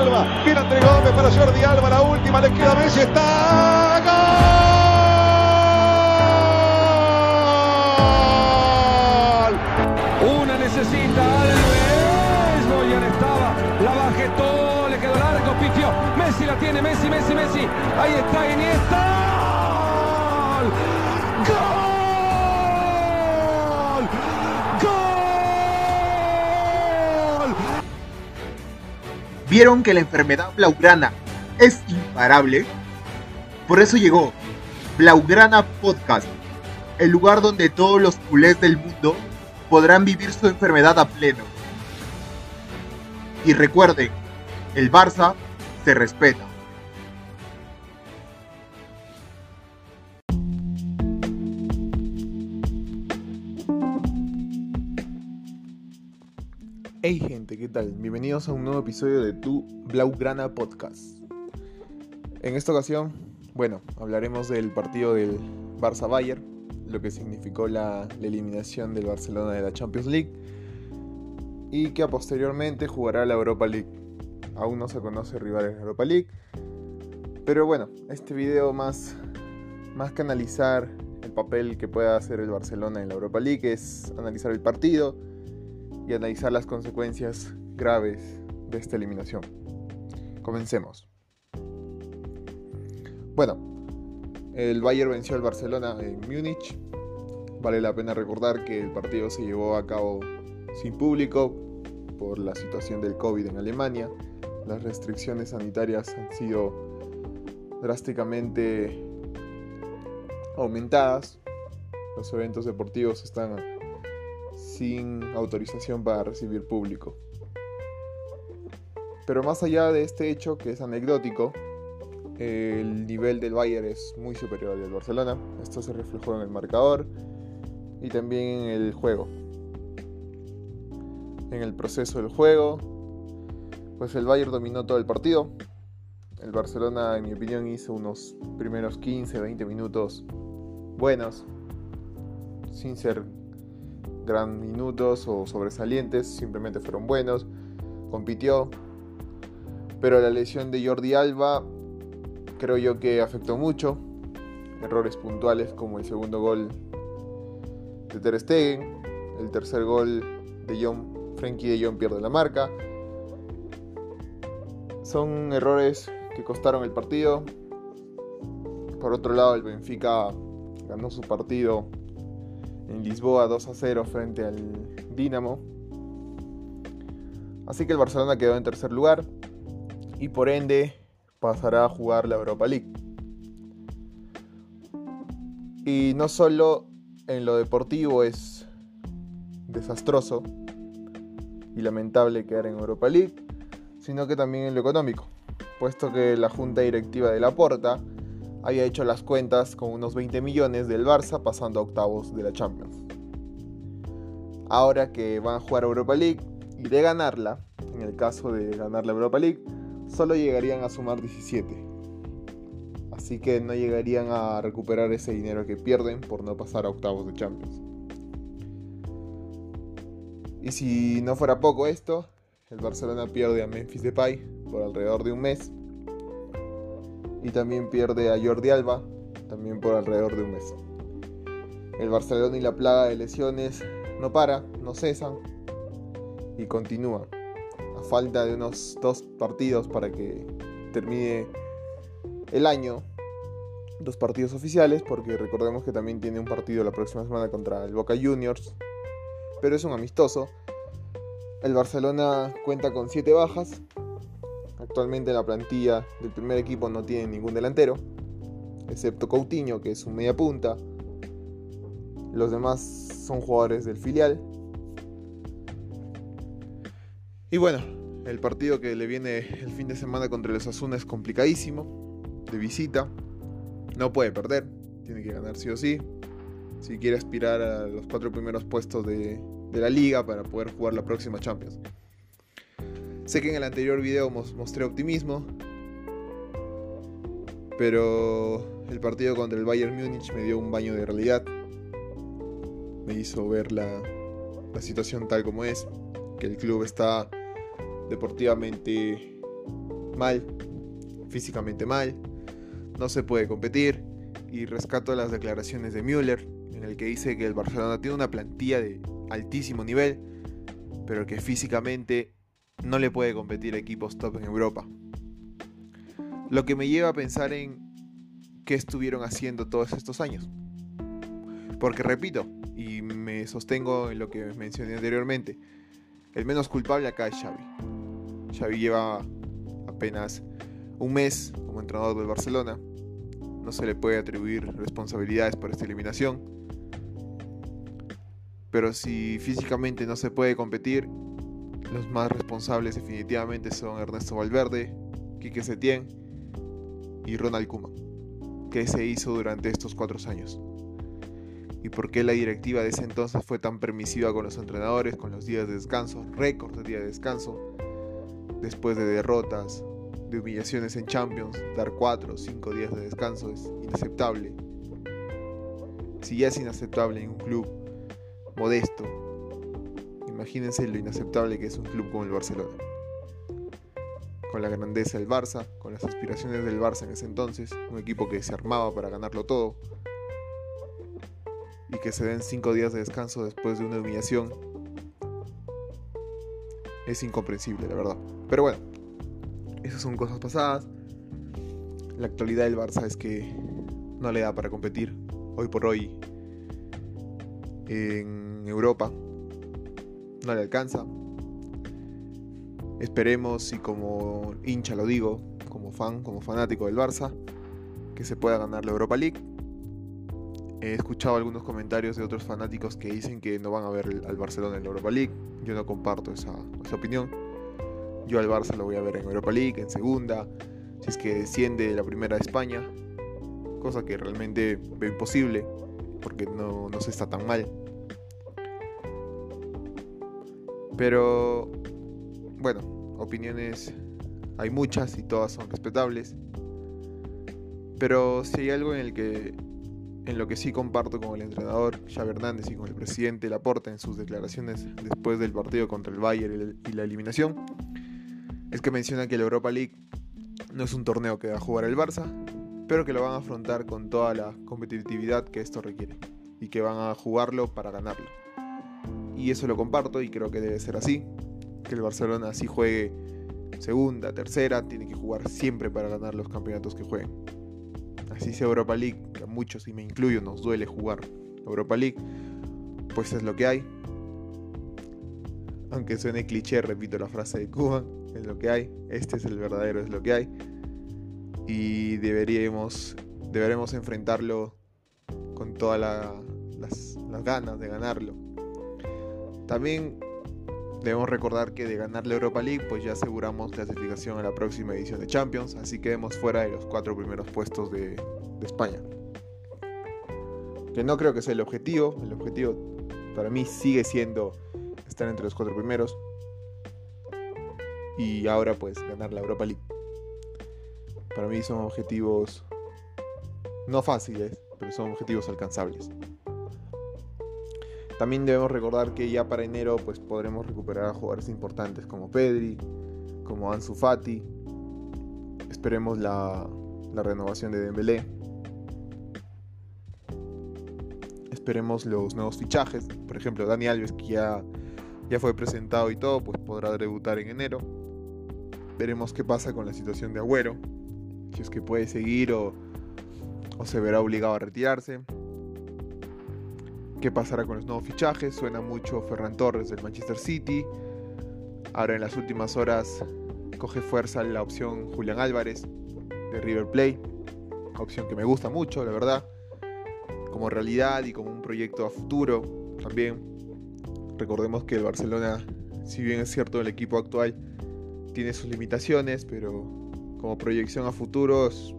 Alba. Viene entre Gómez para Jordi Alba. La última le queda Messi. Está. ¡Gol! Una necesita Alves. Boyan estaba. La bajé todo. Le quedó largo. Pifió. Messi la tiene. Messi, Messi, Messi. Ahí está Iniesta. ¡Gol! ¿Vieron que la enfermedad blaugrana es imparable? Por eso llegó Blaugrana Podcast, el lugar donde todos los culés del mundo podrán vivir su enfermedad a pleno. Y recuerden, el Barça se respeta. Hey gente, ¿qué tal? Bienvenidos a un nuevo episodio de tu Blaugrana Podcast. En esta ocasión, bueno, hablaremos del partido del Barça Bayern, lo que significó la, eliminación del Barcelona de la Champions League y que posteriormente jugará la Europa League. Aún no se conoce rival en la Europa League, pero bueno, este video más, más que analizar el papel que pueda hacer el Barcelona en la Europa League es analizar el partido y analizar las consecuencias graves de esta eliminación. Comencemos. Bueno, el Bayern venció al Barcelona en Múnich. Vale la pena recordar que el partido se llevó a cabo sin público por la situación del COVID en Alemania. Las restricciones sanitarias han sido drásticamente aumentadas. Los eventos deportivos están sin autorización para recibir público. Pero más allá de este hecho, que es anecdótico, el nivel del Bayern es muy superior al del Barcelona. Esto se reflejó en el marcador y también en el juego. En el proceso del juego, pues el Bayern dominó todo el partido. El Barcelona, en mi opinión, hizo unos primeros 15-20 minutos buenos, sin ser gran minutos o sobresalientes, simplemente fueron buenos, compitió, pero la lesión de Jordi Alba creo yo que afectó mucho, errores puntuales como el segundo gol de Ter Stegen, el tercer gol de John, Frenkie de Jong pierde la marca, son errores que costaron el partido. Por otro lado, el Benfica ganó su partido en Lisboa 2 a 0 frente al Dinamo. Así que el Barcelona quedó en tercer lugar y por ende pasará a jugar la Europa League. Y no solo en lo deportivo es desastroso y lamentable quedar en Europa League, sino que también en lo económico, puesto que la junta directiva de la Porta había hecho las cuentas con unos 20 millones del Barça pasando a octavos de la Champions. Ahora que van a jugar Europa League y de ganarla, en el caso de ganar la Europa League, solo llegarían a sumar 17. Así que no llegarían a recuperar ese dinero que pierden por no pasar a octavos de Champions. Y si no fuera poco esto, el Barcelona pierde a Memphis Depay por alrededor de un mes y también pierde a Jordi Alba, también por alrededor de un mes. El Barcelona y la plaga de lesiones no para, no cesan y continúa. A falta de unos dos partidos para que termine el año, dos partidos oficiales, porque recordemos que también tiene un partido la próxima semana contra el Boca Juniors, pero es un amistoso. El Barcelona cuenta con 7 bajas, Actualmente la plantilla del primer equipo no tiene ningún delantero, excepto Coutinho, que es un media punta. Los demás son jugadores del filial. Y bueno, el partido que le viene el fin de semana contra los Asuna es complicadísimo, de visita. No puede perder, tiene que ganar sí o sí. Si quiere aspirar a los cuatro primeros puestos de, de la liga para poder jugar la próxima Champions. Sé que en el anterior video mostré optimismo, pero el partido contra el Bayern Múnich me dio un baño de realidad. Me hizo ver la, la situación tal como es, que el club está deportivamente mal, físicamente mal, no se puede competir y rescato las declaraciones de Müller en el que dice que el Barcelona tiene una plantilla de altísimo nivel, pero que físicamente no le puede competir a equipos top en Europa. Lo que me lleva a pensar en qué estuvieron haciendo todos estos años. Porque repito, y me sostengo en lo que mencioné anteriormente, el menos culpable acá es Xavi. Xavi lleva apenas un mes como entrenador del Barcelona. No se le puede atribuir responsabilidades por esta eliminación. Pero si físicamente no se puede competir, los más responsables definitivamente son Ernesto Valverde, Quique Setién y Ronald Koeman, que se hizo durante estos cuatro años. Y por qué la directiva de ese entonces fue tan permisiva con los entrenadores, con los días de descanso, récord de días de descanso, después de derrotas, de humillaciones en Champions, dar cuatro o cinco días de descanso es inaceptable. Si ya es inaceptable en un club modesto, imagínense lo inaceptable que es un club como el Barcelona con la grandeza del Barça, con las aspiraciones del Barça en ese entonces, un equipo que se armaba para ganarlo todo, y que se den cinco días de descanso después de una humillación, es incomprensible, la verdad. Pero bueno, esas son cosas pasadas. La actualidad del Barça es que no le da para competir hoy por hoy en Europa. No le alcanza. Esperemos, y como hincha lo digo, como fan, como fanático del Barça, que se pueda ganar la Europa League. He escuchado algunos comentarios de otros fanáticos que dicen que no van a ver al Barcelona en la Europa League. Yo no comparto esa, opinión. Yo al Barça lo voy a ver en Europa League, en segunda, si es que desciende la primera de España, cosa que realmente veo imposible, porque no, no se está tan mal. Pero bueno, opiniones hay muchas y todas son respetables. Pero si hay algo en el que en lo que sí comparto con el entrenador Xavi Hernández y con el presidente Laporta en sus declaraciones después del partido contra el Bayern y la eliminación, es que menciona que la Europa League no es un torneo que va a jugar el Barça, pero que lo van a afrontar con toda la competitividad que esto requiere y que van a jugarlo para ganarlo. Y eso lo comparto y creo que debe ser así que el Barcelona así juegue segunda, tercera, tiene que jugar siempre para ganar los campeonatos que jueguen. Así sea Europa League, a muchos, y me incluyo, nos duele jugar Europa League, pues es lo que hay. Aunque suene cliché, repito la frase de Cuba, es lo que hay, este es el verdadero, es lo que hay. Y deberíamos, deberemos enfrentarlo con todas las, las ganas de ganarlo. También Debemos recordar que de ganar la Europa League, pues ya aseguramos clasificación a la próxima edición de Champions, así quedemos fuera de los cuatro primeros puestos de, de España. Que no creo que sea el objetivo, el objetivo para mí sigue siendo estar entre los cuatro primeros y ahora pues ganar la Europa League. Para mí son objetivos no fáciles, pero son objetivos alcanzables. También debemos recordar que ya para enero pues podremos recuperar a jugadores importantes como Pedri, como Ansu Fati. Esperemos la, renovación de Dembélé. Esperemos los nuevos fichajes. Por ejemplo, Dani Alves, que ya, ya fue presentado y todo, pues podrá debutar en enero. Veremos qué pasa con la situación de Agüero. Si es que puede seguir o, o se verá obligado a retirarse qué pasará con los nuevos fichajes. Suena mucho Ferran Torres del Manchester City. Ahora en las últimas horas coge fuerza la opción Julián Álvarez de River Plate. Opción que me gusta mucho, la verdad. Como realidad y como un proyecto a futuro también. Recordemos que el Barcelona, si bien es cierto el equipo actual tiene sus limitaciones, pero como proyección a futuros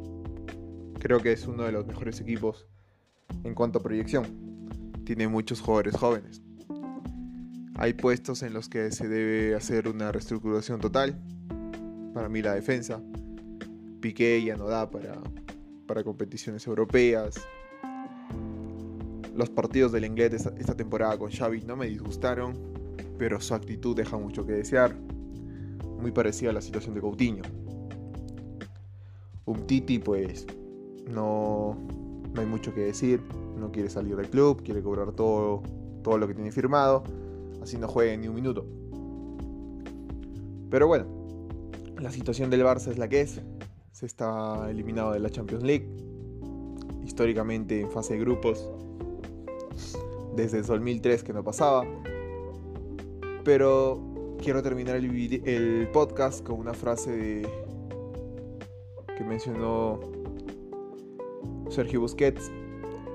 creo que es uno de los mejores equipos en cuanto a proyección tiene muchos jugadores jóvenes. Hay puestos en los que se debe hacer una reestructuración total. Para mí la defensa. Piqué ya no da para, para competiciones europeas. Los partidos del inglés esta, temporada con Xavi no me disgustaron, pero su actitud deja mucho que desear. muy parecida a la situación de Coutinho. Un Titi pues no, no hay mucho que decir, no quiere salir del club, quiere cobrar todo, todo lo que tiene firmado, así no juegue ni un minuto. Pero bueno, la situación del Barça es la que es, se está eliminado de la Champions League, históricamente en fase de grupos, desde el 2003 que no pasaba, pero quiero terminar el, el podcast con una frase que mencionó Sergio Busquets,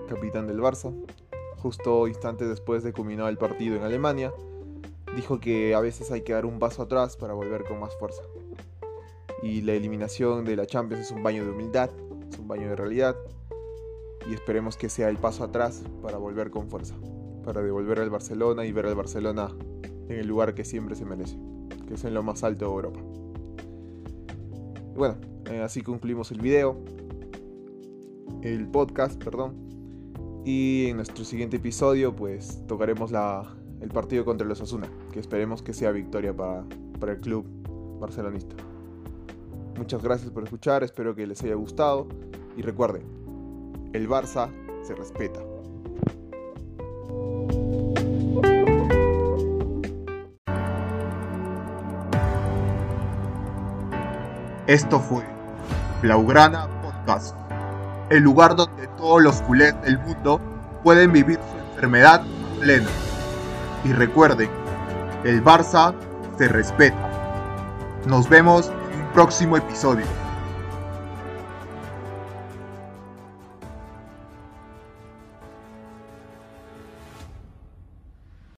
capitán del Barça, justo instantes después de culminar el partido en Alemania, dijo que a veces hay que dar un paso atrás para volver con más fuerza. Y la eliminación de la Champions es un baño de humildad, es un baño de realidad, y esperemos que sea el paso atrás para volver con fuerza, para devolver al Barcelona y ver al Barcelona en el lugar que siempre se merece, que es en lo más alto de Europa. Bueno, eh, así concluimos el video, el podcast, perdón. Y en nuestro siguiente episodio, pues tocaremos la, el partido contra los Asuna, que esperemos que sea victoria para, para el club barcelonista. Muchas gracias por escuchar, espero que les haya gustado y recuerden, el Barça se respeta. Esto fue Blaugrana Podcast, el lugar donde todos los culés del mundo pueden vivir su enfermedad plena. Y recuerden, el Barça se respeta. Nos vemos en un próximo episodio.